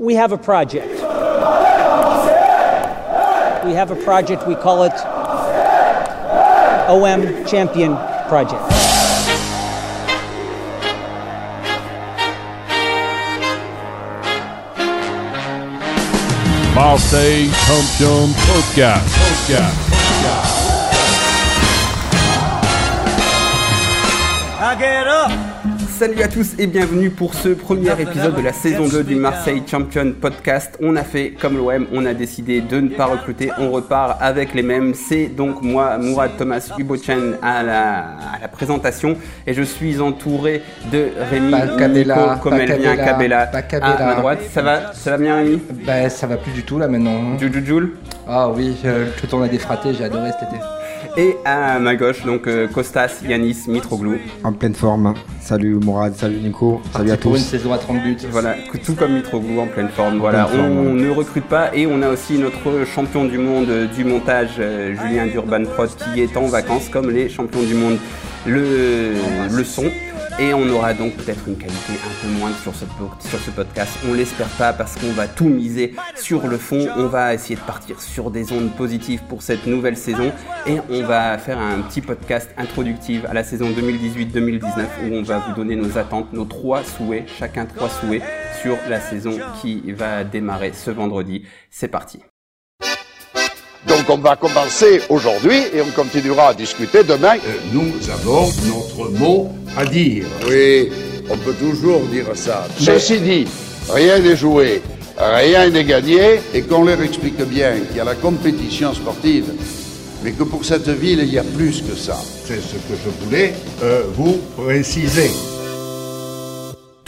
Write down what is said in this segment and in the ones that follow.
we have a project. We have a project, we call it OM Champion Project. Marseille Champion Podcast. Podcast. Now get up! Salut à tous et bienvenue pour ce premier épisode de la saison 2 du Marseille Champion Podcast. On a fait comme l'OM, on a décidé de ne pas recruter, on repart avec les mêmes. C'est donc moi, Mourad Thomas Hubochen à la, à la présentation et je suis entouré de Rémi Cabella, vient, Cabella, à ma droite. Ça va, ça va bien Rémi? Bah ça va plus du tout là maintenant. Jujujoul Ah oui, euh, le tournoi des fratés, j'ai adoré cet été. Et à ma gauche donc euh, Kostas Yanis Mitroglou. En pleine forme. Salut Mourad, salut Nico, salut à Parti pour une tous. saison à 30 buts. Voilà, tout comme Mitroglou en pleine forme. Voilà, pleine forme, on ne recrute pas et on a aussi notre champion du monde du montage, euh, Julien d'Urban Prod, qui est en vacances comme les champions du monde le, le sont. Et on aura donc peut-être une qualité un peu moindre sur ce, podcast. On l'espère pas parce qu'on va tout miser sur le fond. On va essayer de partir sur des ondes positives pour cette nouvelle saison. Et on va faire un petit podcast introductif à la saison 2018-2019 où on va vous donner nos attentes, nos trois souhaits, chacun trois souhaits sur la saison qui va démarrer ce vendredi. C'est parti. Donc on va commencer aujourd'hui et on continuera à discuter demain. Euh, nous avons notre mot à dire. Oui, on peut toujours dire ça. Ceci dit, rien n'est joué, rien n'est gagné. Et qu'on leur explique bien qu'il y a la compétition sportive, mais que pour cette ville, il y a plus que ça. C'est ce que je voulais euh, vous préciser.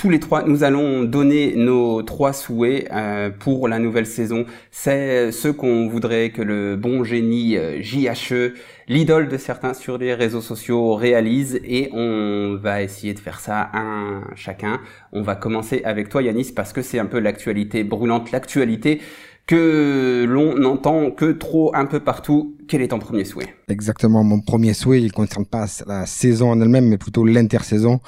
Tous les trois, nous allons donner nos trois souhaits euh, pour la nouvelle saison. C'est ce qu'on voudrait que le bon génie euh, JHE, l'idole de certains sur les réseaux sociaux, réalise. Et on va essayer de faire ça un chacun. On va commencer avec toi Yanis parce que c'est un peu l'actualité brûlante, l'actualité que l'on n'entend que trop un peu partout. Quel est ton premier souhait? Exactement, mon premier souhait, il ne concerne pas la saison en elle-même, mais plutôt l'intersaison.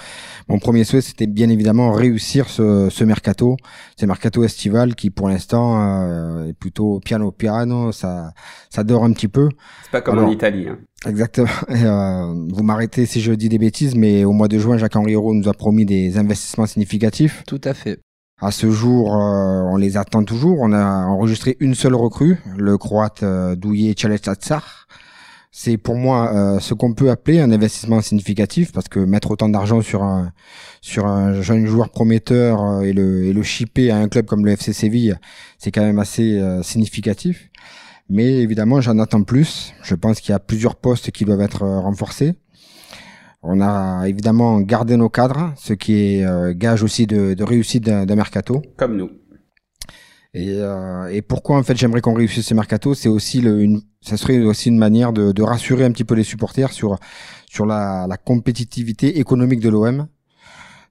Mon premier souhait, c'était bien évidemment réussir ce, ce mercato, ce mercato estival qui pour l'instant euh, est plutôt piano piano, ça, ça dort un petit peu. C'est pas comme en Italie. Hein. Exactement. Euh, vous m'arrêtez si je dis des bêtises, mais au mois de juin, Jacques-Henri Hérault nous a promis des investissements significatifs. Tout à fait. À ce jour, euh, on les attend toujours. On a enregistré une seule recrue, le croate euh, Douye. C'est pour moi euh, ce qu'on peut appeler un investissement significatif parce que mettre autant d'argent sur un sur un jeune joueur prometteur euh, et le et shipper à un club comme le FC Séville, c'est quand même assez significatif. Mais évidemment, j'en attends plus. Je pense qu'il y a plusieurs postes qui doivent être renforcés. On a évidemment gardé nos cadres, ce qui est euh, gage aussi de, de réussite d'un mercato. Comme nous. Et, euh, et pourquoi en fait j'aimerais qu'on réussisse ce mercato, c'est aussi le, une, ça serait aussi une manière de, de rassurer un petit peu les supporters sur sur la, la compétitivité économique de l'OM.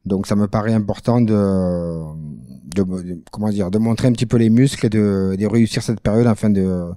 Donc ça me paraît important de, de, de- comment dire de montrer un petit peu les muscles et de, de réussir cette période afin de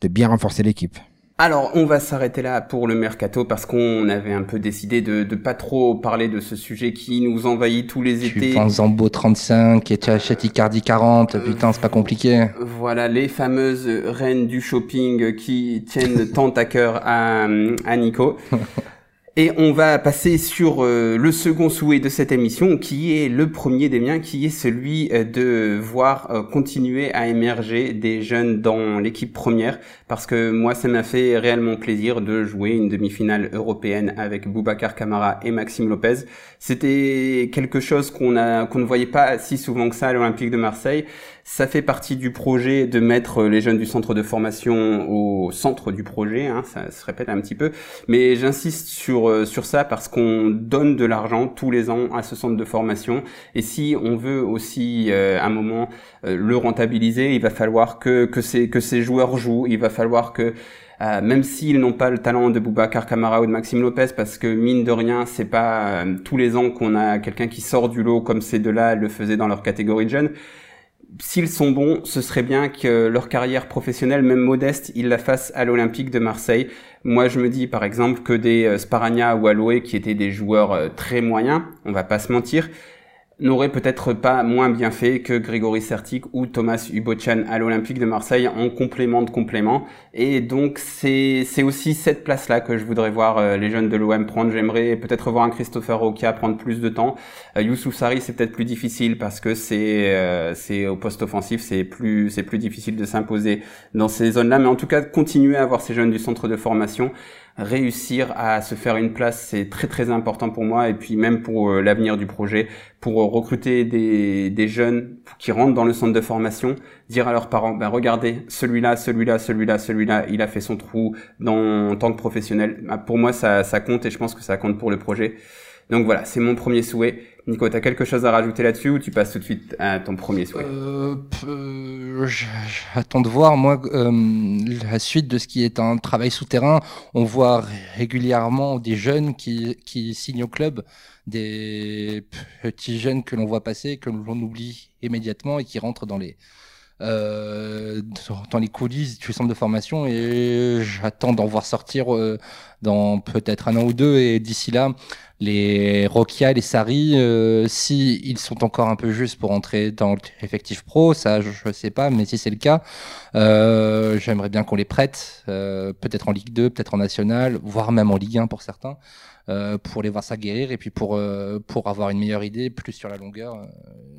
de bien renforcer l'équipe. Alors, on va s'arrêter là pour le mercato parce qu'on avait un peu décidé de, de pas trop parler de ce sujet qui nous envahit tous les Tu étés. vends Zambo 35 et tu achètes Icardi 40, putain c'est pas compliqué. Voilà, les fameuses reines du shopping qui tiennent tant à cœur à, à Nico. Et on va passer sur euh, le second souhait de cette émission, qui est le premier des miens, qui est celui euh, de voir euh, continuer à émerger des jeunes dans l'équipe première, parce que moi, ça m'a fait réellement plaisir de jouer une demi-finale européenne avec Boubacar Camara et Maxime Lopez. C'était quelque chose qu'on a ne voyait pas si souvent que ça à l'Olympique de Marseille. Ça fait partie du projet de mettre les jeunes du centre de formation au centre du projet, hein, ça se répète un petit peu, mais j'insiste sur euh, sur ça parce qu'on donne de l'argent tous les ans à ce centre de formation et si on veut aussi euh, à un moment euh, le rentabiliser, il va falloir que que ces que ces joueurs jouent, que euh, même s'ils n'ont pas le talent de Boubacar Camara ou de Maxime Lopez, parce que mine de rien, c'est pas euh, tous les ans qu'on a quelqu'un qui sort du lot comme ces deux-là le faisaient dans leur catégorie de jeunes s'ils sont bons, ce serait bien que leur carrière professionnelle, même modeste, ils la fassent à l'Olympique de Marseille. Moi, je me dis par exemple que des euh, Sparagna ou Aloé, qui étaient des joueurs très moyens, on va pas se mentir, n'aurait peut-être pas moins bien fait que Grégory Sertic ou Thomas Ubochan à l'Olympique de Marseille en complément de complément. Et donc c'est c'est aussi cette place-là que je voudrais voir euh, les jeunes de l'OM prendre. J'aimerais peut-être voir un Christopher Roca prendre plus de temps. Euh, Youssouf Sari c'est peut-être plus difficile parce que c'est euh, c'est au poste offensif c'est plus c'est plus difficile de s'imposer dans ces zones-là. Mais en tout cas continuer à avoir ces jeunes du centre de formation réussir à se faire une place, c'est très très important pour moi et puis même pour euh, l'avenir du projet, pour euh, recruter des, des jeunes qui rentrent dans le centre de formation, dire à leurs parents, ben regardez, celui-là, celui-là, celui-là, celui-là, il a fait son trou dans, en tant que professionnel. Ben, pour moi, ça, ça compte et je pense que ça compte pour le projet. Donc voilà, c'est mon premier souhait. Nico, tu as quelque chose à rajouter là-dessus ou tu passes tout de suite à ton premier souhait euh, J'attends de voir, moi, euh, la suite de ce qui est un travail souterrain. On voit régulièrement des jeunes qui, qui signent au club, des petits jeunes que l'on voit passer, que l'on oublie immédiatement et qui rentrent dans les, euh, dans les coulisses du centre de formation et j'attends d'en voir sortir euh, dans peut-être un an ou deux et d'ici là les Rokia, les Sari, euh, si ils sont encore un peu justes pour entrer dans l'effectif pro, ça je, sais pas, mais si c'est le cas, euh, j'aimerais bien qu'on les prête, peut-être en Ligue 2, peut-être en National, voire même en Ligue 1 pour certains. Euh, pour les voir s'aguerrir et puis pour euh, pour avoir une meilleure idée plus sur la longueur. Euh,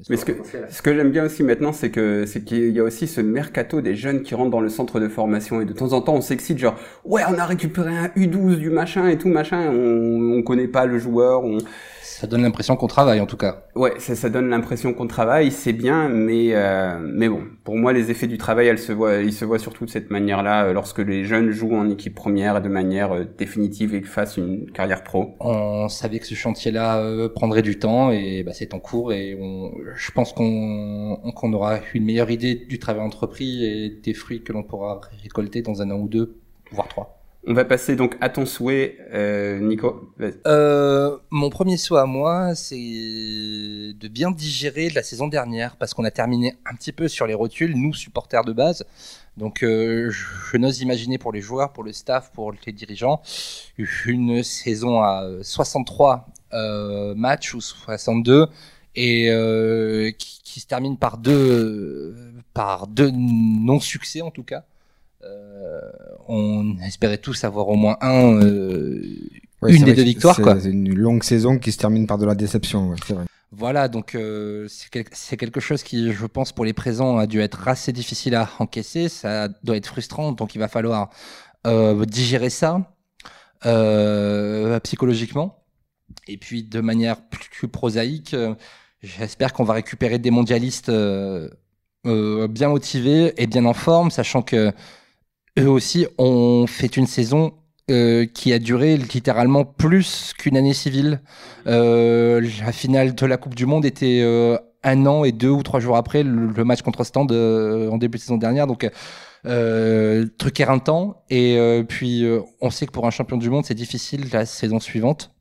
Mais ce que ce que j'aime bien aussi maintenant, c'est que c'est qu'il y a aussi ce mercato des jeunes qui rentrent dans le centre de formation et de temps en temps on s'excite genre ouais on a récupéré un U12 du machin et tout machin, on on connaît pas le joueur, on ça donne l'impression qu'on travaille en tout cas. Ouais, ça, ça donne l'impression qu'on travaille, c'est bien, mais euh, mais bon, pour moi les effets du travail, elles se voient, ils se voient surtout de cette manière-là euh, lorsque les jeunes jouent en équipe première de manière euh, définitive et fassent une carrière pro. On savait que ce chantier-là prendrait du temps et bah, c'est en cours et on, je pense qu'on qu'on aura une meilleure idée du travail entrepris et des fruits que l'on pourra récolter dans un an ou deux, voire trois. On va passer donc à ton souhait, euh, Nico. Euh, mon premier souhait à moi, c'est de bien digérer la saison dernière, parce qu'on a terminé un petit peu sur les rotules, nous supporters de base. Donc euh, je, n'ose imaginer pour les joueurs, pour le staff, pour les dirigeants, une saison à 63 euh, matchs ou 62 et euh, qui, qui, se termine par deux par deux non succès en tout cas. Euh, on espérait tous avoir au moins un, euh, une des deux victoires. C'est une longue saison qui se termine par de la déception. Voilà, donc euh, c'est quelque chose qui, je pense, pour les présents, a dû être assez difficile à encaisser. Ça doit être frustrant, donc il va falloir euh, digérer ça euh, psychologiquement. Et puis, de manière plus prosaïque, j'espère qu'on va récupérer des mondialistes bien motivés et bien en forme, sachant que eux aussi ont fait une saison euh, qui a duré littéralement plus qu'une année civile. Euh, la finale de la Coupe du Monde était euh, un an et deux ou trois jours après le, match contre Stand en début de saison dernière. Donc, truc éreintant. Et puis, on sait que pour un champion du monde, c'est difficile la saison suivante.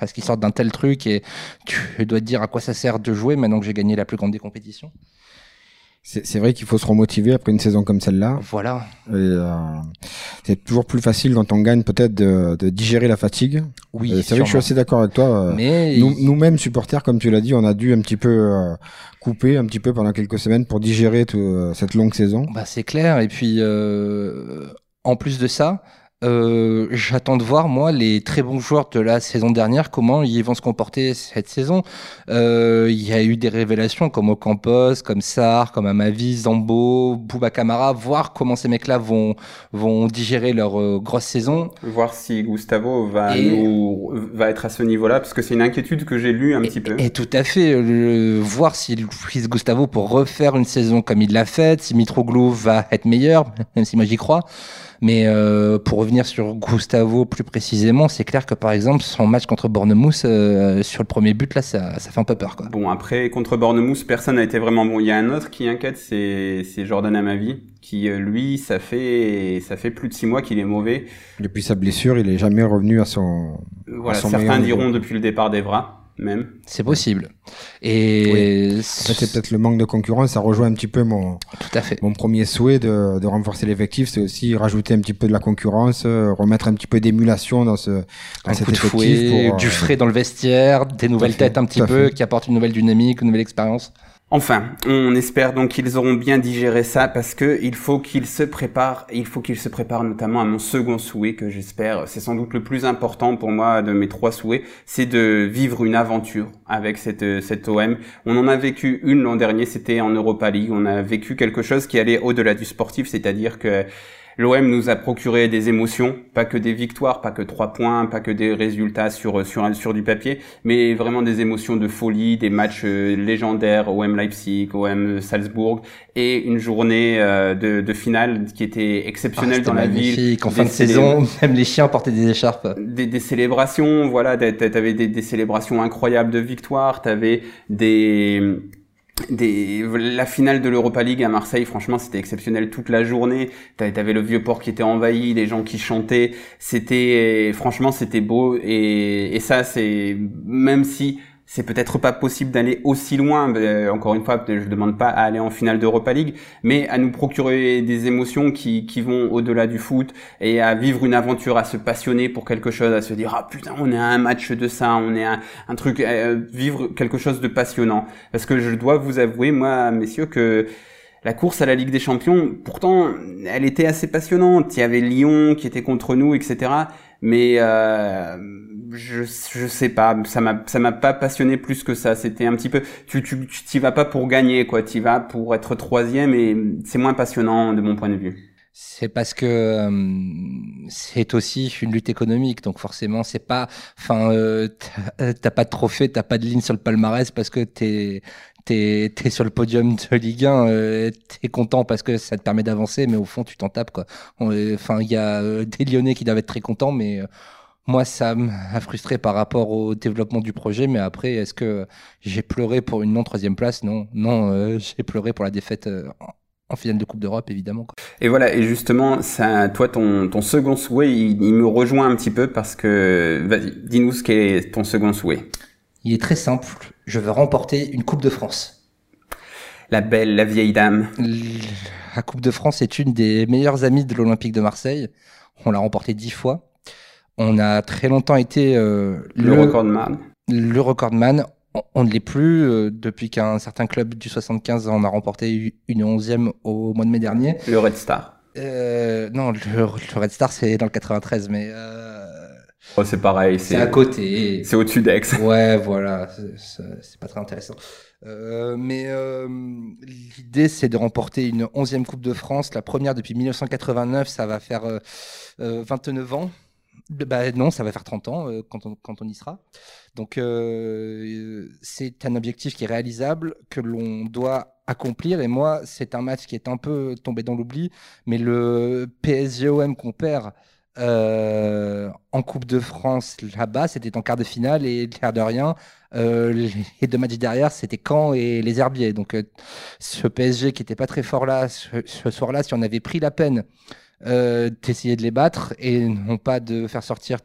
parce qu'ils sortent d'un tel truc et tu dois te dire à quoi ça sert de jouer maintenant que j'ai gagné la plus grande des compétitions. C'est vrai qu'il faut se remotiver après une saison comme celle-là. Voilà. Euh, c'est toujours plus facile quand on gagne peut-être de, de, digérer la fatigue. Oui. Euh, c'est vrai que je suis assez d'accord avec toi. Mais nous-mêmes supporters, comme tu l'as dit, on a dû un petit peu euh, couper un petit peu pendant quelques semaines pour digérer tout, cette longue saison. Bah c'est clair. Et puis en plus de ça, euh, j'attends de voir, moi, les très bons joueurs de la saison dernière, comment ils vont se comporter cette saison. Euh, il y a eu des révélations comme Ocampos, comme Sar, comme Amavi, Zambo, Bouba Kamara, voir comment ces mecs-là vont, vont digérer leur euh, grosse saison. Voir si Gustavo va, nous, va être à ce niveau-là, parce que c'est une inquiétude que j'ai lue un petit peu. Et tout à fait, le, voir s'il prise Gustavo pour refaire une saison comme il l'a faite, si Mitroglou va être meilleur, même si moi j'y crois. Mais euh, pour revenir sur Gustavo plus précisément, c'est clair que par exemple son match contre Bournemouth euh, sur le premier but là, ça, ça fait un peu peur. Quoi. Bon après contre Bournemouth, personne n'a été vraiment bon. Il y a un autre qui inquiète, c'est Jordan Amavi qui euh, lui ça fait ça fait plus de six mois qu'il est mauvais. Depuis sa blessure, il est jamais revenu à son. Voilà, certains diront depuis le départ d'Evra. Même. C'est possible. Et c'est peut-être le manque de concurrence. Ça rejoint un petit peu mon, tout à fait. mon premier souhait de, de renforcer l'effectif. C'est aussi rajouter un petit peu de la concurrence, euh, remettre un petit peu d'émulation dans ce dans cet effectif. Fouet, pour, du frais dans le vestiaire, des nouvelles têtes un petit peu qui apportent une nouvelle dynamique, une nouvelle expérience. Enfin, on espère donc qu'ils auront bien digéré ça parce que il faut qu'ils se préparent, il faut qu'ils se préparent notamment à mon second souhait que j'espère, c'est sans doute le plus important pour moi de mes trois souhaits, c'est de vivre une aventure avec cette cette OM. On en a vécu une l'an dernier, c'était en Europa League, on a vécu quelque chose qui allait au-delà du sportif, c'est-à-dire que L'OM nous a procuré des émotions, pas que des victoires, pas que trois points, pas que des résultats sur sur sur du papier, mais vraiment des émotions de folie, des matchs euh, légendaires OM Leipzig, OM Salzbourg et une journée euh, de, de finale qui était exceptionnelle ah, dans la ville. En fin de saison, même les chiens portaient des écharpes. Des, des célébrations, voilà, t'avais des, des célébrations incroyables de victoires, t'avais des des, la finale de l'Europa League à Marseille, franchement, c'était exceptionnel toute la journée. T'avais le vieux port qui était envahi, les gens qui chantaient. C'était, franchement, c'était beau. Et, et ça, c'est même si c'est peut-être pas possible d'aller aussi loin. Euh, encore une fois, je demande pas à aller en finale d'Europa League, mais à nous procurer des émotions qui, qui vont au-delà du foot et à vivre une aventure, à se passionner pour quelque chose, à se dire ah putain on est à un match de ça, on est à un truc, euh, vivre quelque chose de passionnant. Parce que je dois vous avouer, moi, messieurs, que la course à la Ligue des Champions, pourtant, elle était assez passionnante. Il y avait Lyon qui était contre nous, etc. Mais euh, je je sais pas, ça m'a ça m'a pas passionné plus que ça. C'était un petit peu, tu tu t'y vas pas pour gagner quoi, t'y vas pour être troisième et c'est moins passionnant de mon point de vue. C'est parce que euh, c'est aussi une lutte économique, donc forcément c'est pas, enfin euh, t'as pas de trophée, t'as pas de ligne sur le palmarès parce que t'es t'es es sur le podium de Ligue 1, euh, t'es content parce que ça te permet d'avancer, mais au fond tu t'en tapes quoi. Enfin il y a euh, des Lyonnais qui doivent être très contents, mais moi, ça m'a frustré par rapport au développement du projet, mais après, est-ce que j'ai pleuré pour une non troisième place? Non, non, euh, j'ai pleuré pour la défaite euh, en finale de Coupe d'Europe, évidemment. Et voilà, et justement, ça, toi, ton, ton second souhait, il, me rejoint un petit peu parce que, vas-y, dis-nous ce qu'est ton second souhait. Il est très simple. Je veux remporter une Coupe de France. La belle, la vieille dame. La Coupe de France est une des meilleures amies de l'Olympique de Marseille. On l'a remportée dix fois. On a très longtemps été euh, le, le recordman. Le recordman. On, ne l'est plus euh, depuis qu'un certain club du 75 en a remporté une onzième au mois de mai dernier. Le Red Star. Euh, non, le, Red Star c'est dans le 93, mais. Euh, oh, c'est pareil. C'est à côté. C'est au-dessus d'Aix. Ouais, voilà. C'est pas très intéressant. Euh, mais l'idée, c'est de remporter une onzième Coupe de France, la première depuis 1989. Ça va faire 29 ans. Bah, non, ça va faire 30 ans euh, quand, on, quand on y sera. Donc euh, c'est un objectif qui est réalisable, que l'on doit accomplir. Et moi, c'est un match qui est un peu tombé dans l'oubli, mais le PSGOM qu'on perd euh, en Coupe de France là-bas, c'était en quart de finale et l'air de rien, les deux matchs derrière, c'était Caen et les Herbiers. Donc ce PSG qui n'était pas très fort là, ce, ce soir-là, si on avait pris la peine euh, d'essayer de les battre et non pas de faire sortir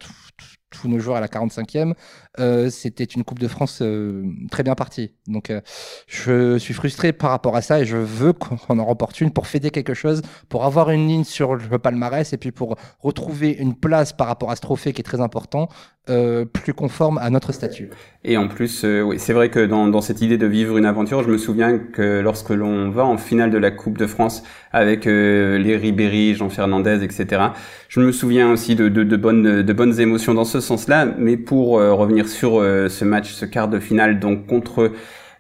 tous nos joueurs à la 45e. Euh, c'était une Coupe de France euh, très bien partie. Donc euh, je suis frustré par rapport à ça et je veux qu'on en remporte une pour fêter quelque chose, pour avoir une ligne sur le palmarès et puis pour retrouver une place par rapport à ce trophée qui est très important, plus conforme à notre statut. Et en plus, oui, c'est vrai que dans, cette idée de vivre une aventure, je me souviens que lorsque l'on va en finale de la Coupe de France avec les Ribéry, Jean Fernandez, etc., je me souviens aussi de bonnes, de bonnes émotions dans ce sens-là. Mais pour revenir sur euh, ce match, ce quart de finale, donc contre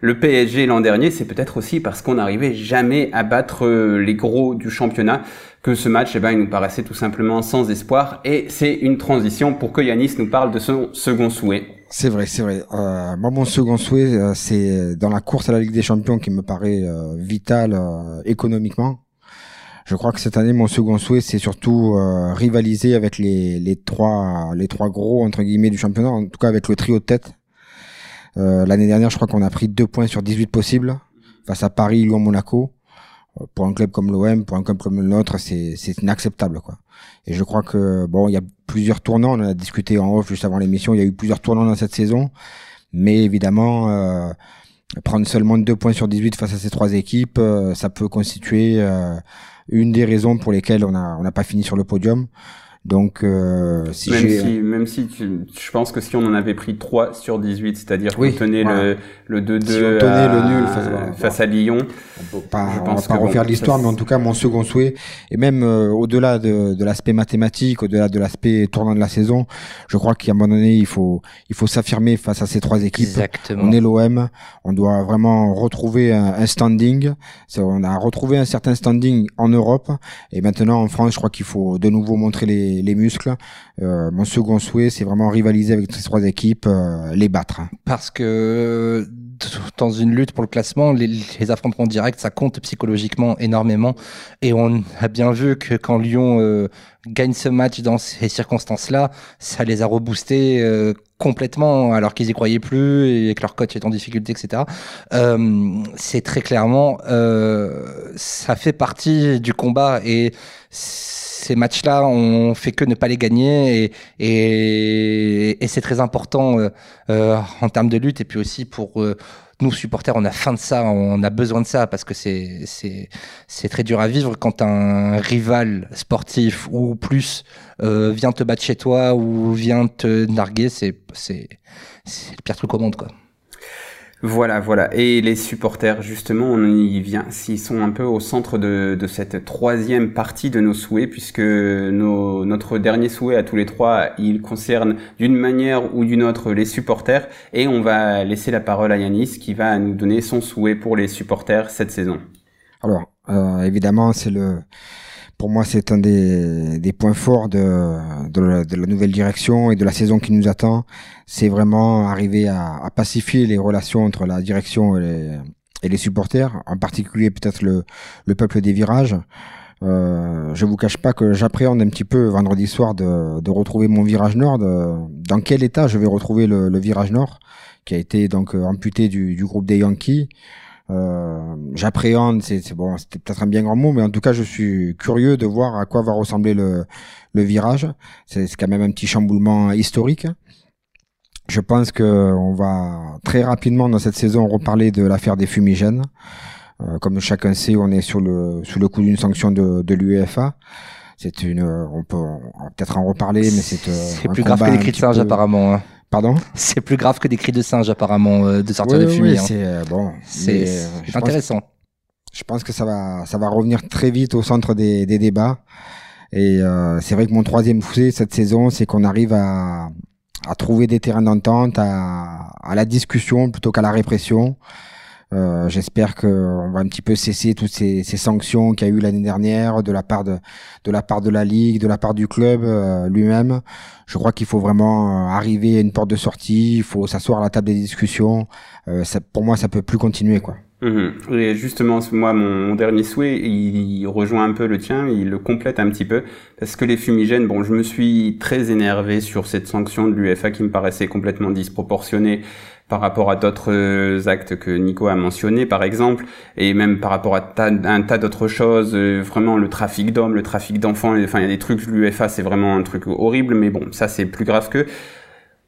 le PSG l'an dernier, c'est peut-être aussi parce qu'on n'arrivait jamais à battre euh, les gros du championnat que ce match, eh ben, il nous paraissait tout simplement sans espoir. Et c'est une transition pour que Yanis nous parle de son second souhait. C'est vrai, c'est vrai. Euh, moi, mon second souhait, euh, c'est dans la course à la Ligue des Champions qui me paraît vital économiquement. Je crois que cette année, mon second souhait, c'est surtout euh, rivaliser avec les, les trois les trois gros entre guillemets du championnat, en tout cas avec le trio de tête. Euh, L'année dernière, je crois qu'on a pris deux points sur 18 possibles face à Paris, Lyon, Monaco. Euh, pour un club comme l'OM, pour un club comme le nôtre, c'est inacceptable quoi. Et je crois que bon, il y a plusieurs tournants. On en a discuté en off juste avant l'émission. Il y a eu plusieurs tournants dans cette saison. Mais évidemment, euh, prendre seulement deux points sur 18 face à ces trois équipes, euh, ça peut constituer une des raisons pour lesquelles on n'a pas fini sur le podium. Donc, euh, si même si, même si tu, je pense que si on en avait pris 3 sur 18, c'est-à-dire qu'on tenait le, le 2-2 si le nul face, à, face à Lyon. On peut pas, on va pas refaire l'histoire, mais en tout cas, mon second souhait, et même euh, au-delà de, de l'aspect mathématique, au-delà de l'aspect tournant de la saison, je crois qu'à un moment donné, il faut, il faut s'affirmer face à ces trois équipes. Exactement. On est l'OM, on doit vraiment retrouver un, un standing. On a retrouvé un certain standing en Europe, et maintenant en France, je crois qu'il faut de nouveau montrer les les, muscles. Euh, mon second souhait, c'est vraiment rivaliser avec ces trois équipes, euh, les battre. Parce que dans une lutte pour le classement, les, affrontements directs, ça compte psychologiquement énormément. Et on a bien vu que quand Lyon euh, gagne ce match dans ces circonstances-là, ça les a reboostés complètement alors qu'ils y croyaient plus et que leur coach est en difficulté, etc. c'est très clairement, ça fait partie du combat et ces matchs-là, on fait que ne pas les gagner et, c'est très important euh, euh, en termes de lutte et puis aussi pour euh, nous supporters, on a faim de ça, on a besoin de ça parce que c'est très dur à vivre quand un rival sportif ou plus vient te battre chez toi ou vient te narguer, c'est c'est le pire truc au monde quoi. Voilà, voilà. Et les supporters, justement, on y vient, s'ils sont un peu au centre de, de, cette troisième partie de nos souhaits, puisque nos, notre dernier souhait à tous les trois, il concerne d'une manière ou d'une autre les supporters. Et on va laisser la parole à Yanis, qui va nous donner son souhait pour les supporters cette saison. Alors, euh, évidemment, c'est le pour moi, c'est un des, des, points forts de, de, la, de, la, nouvelle direction et de la saison qui nous attend. C'est vraiment arriver à, à, pacifier les relations entre la direction et les, et les supporters, en particulier peut-être le, le, peuple des virages. Euh, je vous cache pas que j'appréhende un petit peu vendredi soir de, de retrouver mon virage nord. dans quel état je vais retrouver le, le, virage nord, qui a été donc amputé du, du groupe des Yankees? Euh, j'appréhende, c'est bon, c'était peut-être un bien grand mot, mais en tout cas, je suis curieux de voir à quoi va ressembler le, le virage. C'est quand même un petit chamboulement historique. Je pense que on va très rapidement dans cette saison reparler de l'affaire des fumigènes. Euh, comme chacun sait, on est sur le sous le coup d'une sanction de, de l'UEFA. C'est une, on peut peut-être en reparler, mais c'est euh, c'est plus grave que les cris de singe apparemment. Hein. Pardon C'est plus grave que des cris de singe apparemment euh, de sortir de fumée. Oui, hein. c'est euh, bon. C'est euh, intéressant. je pense que ça va, ça va revenir très vite au centre des, des débats. Et c'est vrai que mon troisième fouet cette saison, c'est qu'on arrive à, à trouver des terrains d'entente, à, à la discussion plutôt qu'à la répression. Euh, J'espère qu'on va un petit peu cesser toutes ces, ces sanctions qu'il y a eu l'année dernière de la part de, de la part de la ligue, de la part du club euh, lui-même. Je crois qu'il faut vraiment euh, arriver à une porte de sortie. Il faut s'asseoir à la table des discussions. Euh, ça, pour moi, ça peut plus continuer, quoi. Mhm. Et justement, moi, mon, dernier souhait, il, rejoint un peu le tien, il le complète un petit peu, parce que les fumigènes, bon, je me suis très énervé sur cette sanction de l'UFA qui me paraissait complètement disproportionnée par rapport à d'autres euh, actes que Nico a mentionné par exemple et même par rapport à, un tas d'autres choses euh, vraiment le trafic d'hommes le trafic d'enfants enfin il y a des trucs l'UFA c'est vraiment un truc horrible mais bon ça c'est plus grave que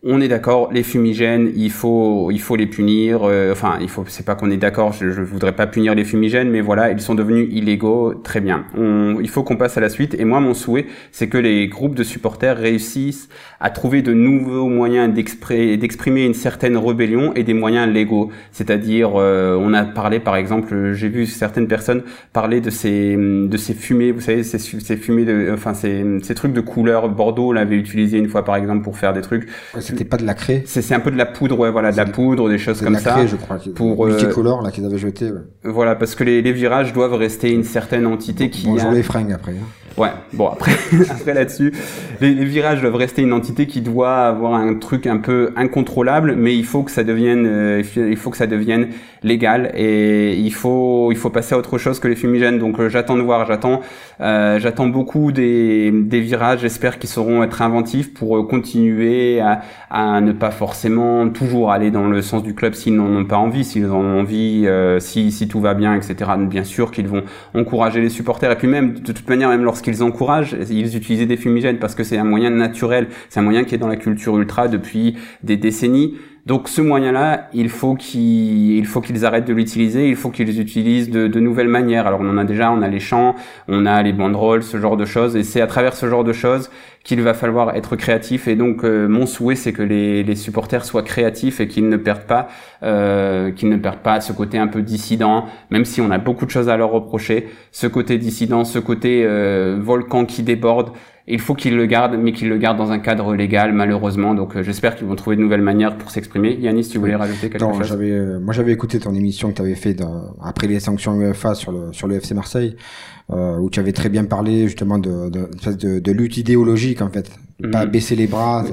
on est d'accord, les fumigènes, il faut, il faut les punir. Euh, enfin, il faut, c'est pas qu'on est d'accord. Je, je voudrais pas punir les fumigènes, mais voilà, ils sont devenus illégaux. Très bien. On, il faut qu'on passe à la suite. Et moi, mon souhait, c'est que les groupes de supporters réussissent à trouver de nouveaux moyens d'exprimer une certaine rébellion et des moyens légaux. C'est-à-dire, euh, on a parlé, par exemple, j'ai vu certaines personnes parler de ces, de ces fumées. Vous savez, ces, ces fumées de, enfin, ces, ces trucs de couleur. Bordeaux l'avait utilisé une fois, par exemple, pour faire des trucs c'était pas de la craie. C'est un peu de la poudre, ouais, voilà, de la poudre, des choses comme de la ça. Craie, je crois. Pour euh, là qu'ils avaient jeté. Ouais. Voilà, parce que les, les, virages doivent rester une certaine entité qui. Bonjour a... les fringues après. Hein. Ouais, bon après, après là-dessus, les, virages doivent rester une entité qui doit avoir un truc un peu incontrôlable, mais il faut que ça devienne, euh, il faut que ça devienne légal et il faut, il faut passer à autre chose que les fumigènes. Donc euh, j'attends de voir, j'attends, euh, j'attends beaucoup des, des virages. J'espère qu'ils sauront être inventifs pour continuer à, à ne pas forcément toujours aller dans le sens du club s'ils n'en ont pas envie, s'ils en ont envie, si, si tout va bien, etc. Bien sûr qu'ils vont encourager les supporters et puis même de toute manière, même lorsque qu'ils encouragent, ils utilisent des fumigènes parce que c'est un moyen naturel, c'est un moyen qui est dans la culture ultra depuis des décennies. Donc ce moyen-là, il faut qu'ils, arrêtent de l'utiliser, il faut qu'ils utilisent de, de, nouvelles manières. Alors on en a déjà, on a les chants, on a les banderoles, ce genre de choses, et c'est à travers ce genre de choses qu'il va falloir être créatif. Et donc euh, mon souhait, c'est que les, les, supporters soient créatifs et qu'ils ne perdent pas, euh, qu'ils ne perdent pas ce côté un peu dissident, même si on a beaucoup de choses à leur reprocher, ce côté dissident, ce côté euh, volcan qui déborde. Il faut qu'ils le gardent, mais qu'ils le gardent dans un cadre légal, malheureusement. Donc, euh, j'espère qu'ils vont trouver de nouvelles manières pour s'exprimer. Yanis, tu voulais rajouter quelque chose? j'avais, euh, Moi, j'avais écouté ton émission que tu avais fait après les sanctions UEFA sur le sur le FC Marseille, euh, où tu avais très bien parlé justement de de, de, de lutte idéologique en fait, pas mhm. baisser les bras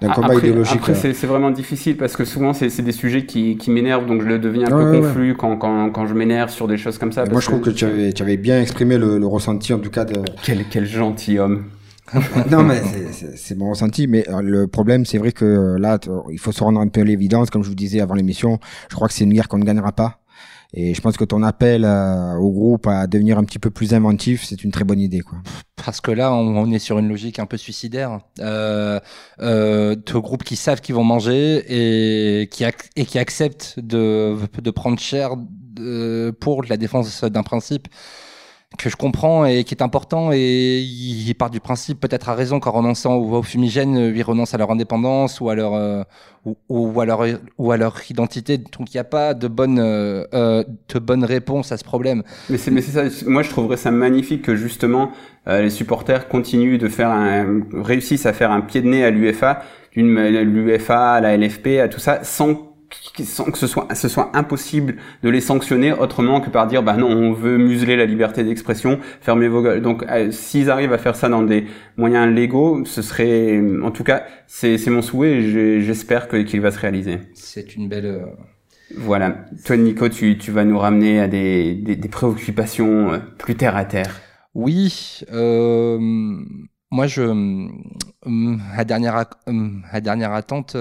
d'un combat idéologique. Après, c'est, c'est vraiment difficile parce que souvent, c'est, c'est des sujets qui, qui m'énervent, donc je le deviens un peu confus quand, quand, quand je m'énerve sur des choses comme ça. Moi, je trouve que, tu, avais, tu avais bien exprimé le, le ressenti en tout cas de. Quel, quel gentil homme. non mais c'est mon ressenti mais euh, le problème c'est vrai que euh, là il faut se rendre un peu l'évidence comme je vous disais avant l'émission je crois que c'est une guerre qu'on ne gagnera pas. Et je pense que ton appel euh, au groupe à devenir un petit peu plus inventif c'est une très bonne idée quoi. Parce que là on, est sur une logique un peu suicidaire. Euh, euh, de groupes qui savent qu'ils vont manger et qui acceptent de prendre cher pour la défense d'un principe que je comprends et qui est important et il part du principe peut-être à raison qu'en renonçant aux, fumigènes ils renoncent à leur indépendance ou à leur euh, ou, à leur ou à leur identité. Donc il n'y a pas de bonne euh, euh, de bonne réponse à ce problème. Mais c'est mais c'est ça. Moi je trouverais ça magnifique que justement les supporters continuent de faire un réussissent à faire un pied de nez à l'UFA d'une l'UFA à la LFP à tout ça sans sans que ce soit, ce soit impossible de les sanctionner autrement que par dire bah non on veut museler la liberté d'expression fermez vos gueules. Donc euh, s'ils arrivent à faire ça dans des moyens légaux ce serait en tout cas c'est mon souhait et j'espère qu'il va se réaliser. C'est une belle euh, voilà. Toi Nico tu, tu vas nous ramener à des, des, des préoccupations euh, plus terre à terre. Oui euh, moi je à dernière à dernière attente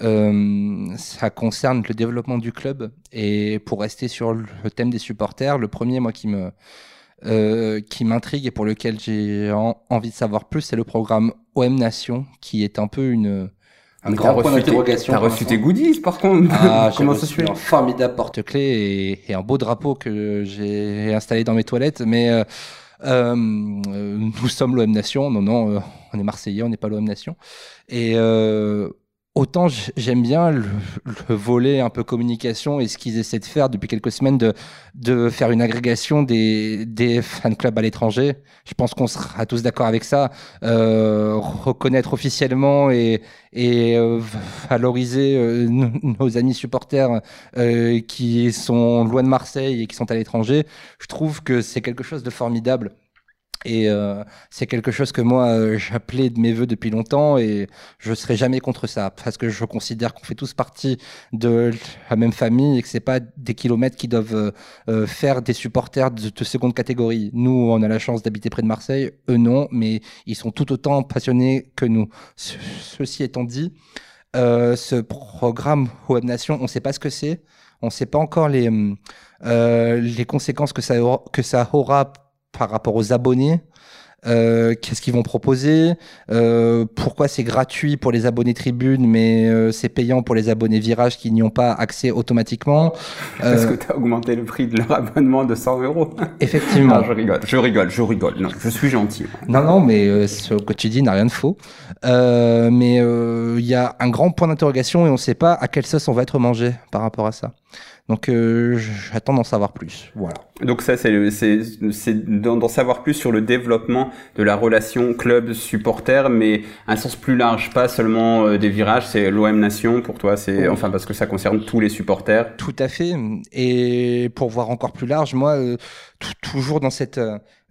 euh, ça concerne le développement du club. Et pour rester sur le thème des supporters, le premier, moi, qui me euh, qui m'intrigue et pour lequel j'ai envie de savoir plus, c'est le programme OM Nation, qui est un peu une un grand point d'interrogation. T'as reçu tes goodies, par contre. Ah, Comment ça se fait Un formidable porte-clés et, un beau drapeau que j'ai installé dans mes toilettes, mais euh, euh, nous sommes l'OM Nation. Non, non, euh, on est Marseillais, on n'est pas l'OM Nation. Et euh, autant j'aime bien le, volet un peu communication et ce qu'ils essaient de faire depuis quelques semaines de, de faire une agrégation des, des fan clubs à l'étranger. Je pense qu'on sera tous d'accord avec ça. Euh, reconnaître officiellement et, et euh, valoriser euh, nos amis supporters euh, qui sont loin de Marseille et qui sont à l'étranger, je trouve que c'est quelque chose de formidable. Et euh, c'est quelque chose que moi euh, j'appelais de mes voeux depuis longtemps et je serai jamais contre ça parce que je considère qu'on fait tous partie de la même famille et que c'est pas des kilomètres qui doivent euh, faire des supporters de, de, seconde catégorie. Nous, on a la chance d'habiter près de Marseille, eux non, mais ils sont tout autant passionnés que nous. ceci étant dit, ce programme Web Nation, on ne sait pas ce que c'est, on ne sait pas encore les les conséquences que ça aura, que ça aura par rapport aux abonnés euh, qu'est-ce qu'ils vont proposer, euh, pourquoi c'est gratuit pour les abonnés Tribune, mais euh, c'est payant pour les abonnés Virage qui n'y ont pas accès automatiquement. Parce que tu as augmenté le prix de leur abonnement de 100 euros? Effectivement. je rigole, je rigole, je rigole. Non, je suis gentil. Non, non, mais ce que tu dis n'a rien de faux. mais il y a un grand point d'interrogation et on ne sait pas à quelle sauce on va être mangé par rapport à ça. Donc euh, j'attends d'en savoir plus. Voilà. Donc ça c'est c'est d'en savoir plus sur le développement de la relation club supporter mais un sens plus large, pas seulement euh, des virages, c'est l'OM Nation pour toi, c'est enfin parce que ça concerne tous les supporters. Tout à fait. Et pour voir encore plus large, moi euh, toujours dans cette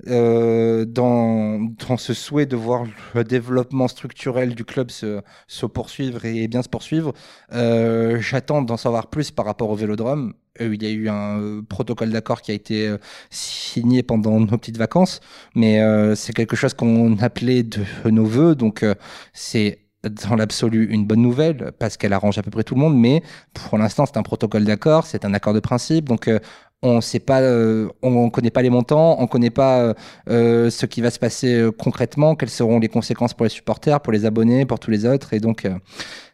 euh, dans, dans ce souhait de voir le développement structurel du club se, se poursuivre et bien se poursuivre, euh, j'attends d'en savoir plus par rapport au Vélodrome. Euh, il y a eu un euh, protocole d'accord qui a été euh, signé pendant nos petites vacances, mais c'est quelque chose qu'on appelait de nos voeux, donc c'est dans l'absolu une bonne nouvelle parce qu'elle arrange à peu près tout le monde, mais pour l'instant c'est un protocole d'accord, c'est un accord de principe, donc on sait pas, euh, on, connaît pas les montants, on connaît pas euh, euh, ce qui va se passer concrètement, quelles seront les conséquences pour les supporters, pour les abonnés, pour tous les autres, et donc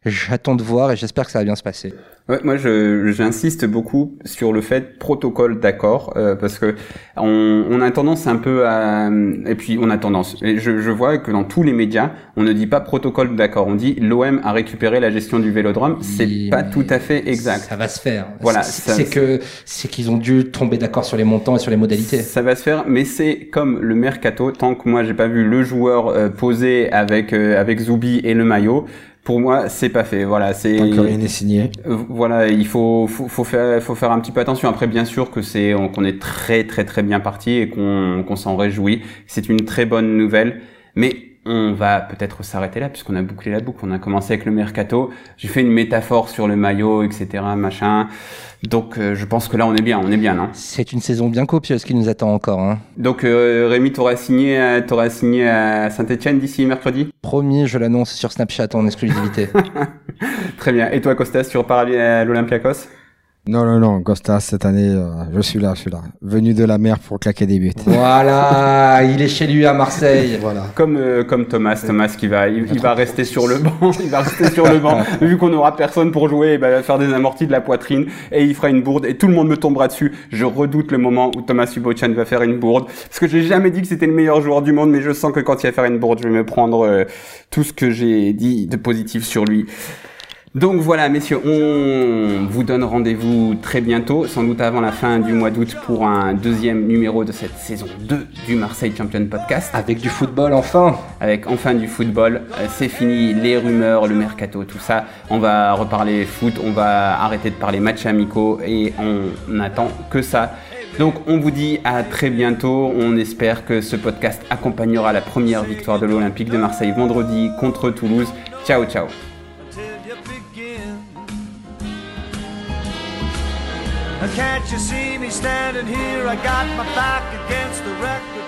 j'attends de voir et j'espère que ça va bien se passer. Ouais, moi, j'insiste beaucoup sur le fait protocole d'accord parce que on, on, a tendance un peu à et puis on a tendance. Et je, je vois que dans tous les médias, on ne dit pas protocole d'accord. On dit l'OM a récupéré la gestion du Vélodrome. C'est pas tout à fait exact. Ça va se faire. Voilà. C'est que c'est qu'ils ont dû tomber d'accord sur les montants et sur les modalités. Ça va se faire, mais c'est comme le mercato. Tant que moi j'ai pas vu le joueur euh, posé avec euh, avec Zoubi et le maillot pour moi, c'est pas fait. Voilà, c'est. Tant que rien n'est signé. Euh, voilà, il faut, faut, faut, faire, faut faire un petit peu attention. Après, bien sûr que c'est, qu'on est très, très, très bien parti et qu'on, qu'on s'en réjouit. C'est une très bonne nouvelle. Mais on va peut-être s'arrêter là puisqu'on a bouclé la boucle. On a commencé avec le mercato. J'ai fait une métaphore sur le maillot, etc., machin. Donc euh, je pense que là on est bien, on est bien, non C'est une saison bien copieuse qui nous attend encore. Hein. Donc euh, Rémi, t'auras signé, t'auras signé à Saint-Etienne d'ici mercredi? Promis, je l'annonce sur Snapchat en exclusivité. Très bien. Et toi, Costas, tu repars à l'Olympiakos? Non, non, non, Costa, cette année, euh, je suis là, je suis là. Venu de la mer pour claquer des buts. Voilà, il est chez lui à Marseille. Voilà. Comme, euh, comme Thomas, Thomas qui va, il, va rester sur le banc, il va rester sur le banc. Vu qu'on aura personne pour jouer, bah, il va faire des amortis de la poitrine et il fera une bourde et tout le monde me tombera dessus. Je redoute le moment où Thomas Subochan va faire une bourde. Parce que j'ai jamais dit que c'était le meilleur joueur du monde, mais je sens que quand il va faire une bourde, je vais me prendre euh, tout ce que j'ai dit de positif sur lui. Donc voilà, messieurs, on vous donne rendez-vous très bientôt, sans doute avant la fin du mois d'août, pour un deuxième numéro de cette saison 2 du Marseille Champion Podcast. Avec du football, enfin Avec enfin du football. Euh, c'est fini, les rumeurs, le mercato, tout ça. On va reparler foot, on va arrêter de parler matchs amicaux et on n'attend que ça. Donc on vous dit à très bientôt. On espère que ce podcast accompagnera la première victoire de l'Olympique de Marseille vendredi contre Toulouse. Ciao, ciao Can't you see me standing here? I got my back against the record.